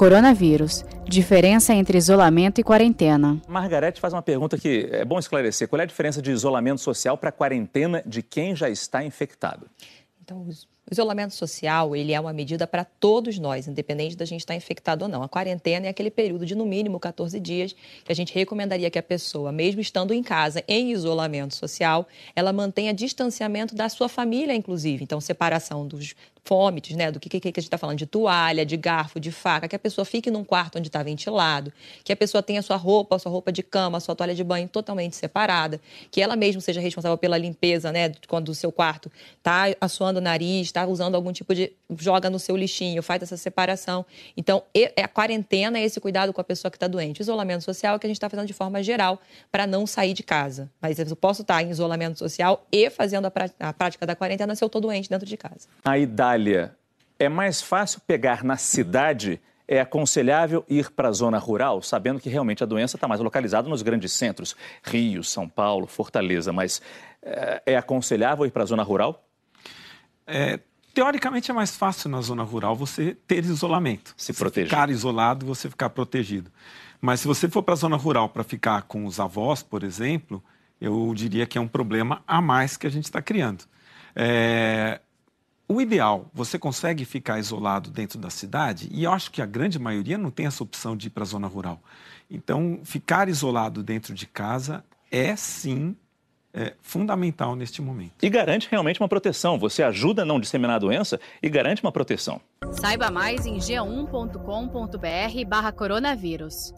Coronavírus. Diferença entre isolamento e quarentena. Margarete faz uma pergunta que é bom esclarecer. Qual é a diferença de isolamento social para quarentena de quem já está infectado? Então, o isolamento social, ele é uma medida para todos nós, independente da gente estar infectado ou não. A quarentena é aquele período de no mínimo 14 dias que a gente recomendaria que a pessoa, mesmo estando em casa em isolamento social, ela mantenha distanciamento da sua família, inclusive. Então, separação dos fômites, né? Do que, que, que a gente está falando, de toalha, de garfo, de faca, que a pessoa fique num quarto onde está ventilado, que a pessoa tenha sua roupa, sua roupa de cama, sua toalha de banho totalmente separada, que ela mesma seja responsável pela limpeza, né? Quando o seu quarto está assoando o nariz, está usando algum tipo de. joga no seu lixinho, faz essa separação. Então, é a quarentena é esse cuidado com a pessoa que está doente. Isolamento social é o que a gente está fazendo de forma geral para não sair de casa. Mas eu posso estar tá em isolamento social e fazendo a prática da quarentena se eu estou doente dentro de casa. A Idália, é mais fácil pegar na cidade? É aconselhável ir para a zona rural, sabendo que realmente a doença está mais localizada nos grandes centros, Rio, São Paulo, Fortaleza, mas é, é aconselhável ir para a zona rural? É, teoricamente é mais fácil na zona rural você ter isolamento. Se proteger. Ficar isolado, você ficar protegido. Mas se você for para a zona rural para ficar com os avós, por exemplo, eu diria que é um problema a mais que a gente está criando. É... O ideal, você consegue ficar isolado dentro da cidade, e eu acho que a grande maioria não tem essa opção de ir para a zona rural. Então, ficar isolado dentro de casa é sim é fundamental neste momento. E garante realmente uma proteção. Você ajuda a não disseminar a doença e garante uma proteção. Saiba mais em g1.com.br barra coronavírus.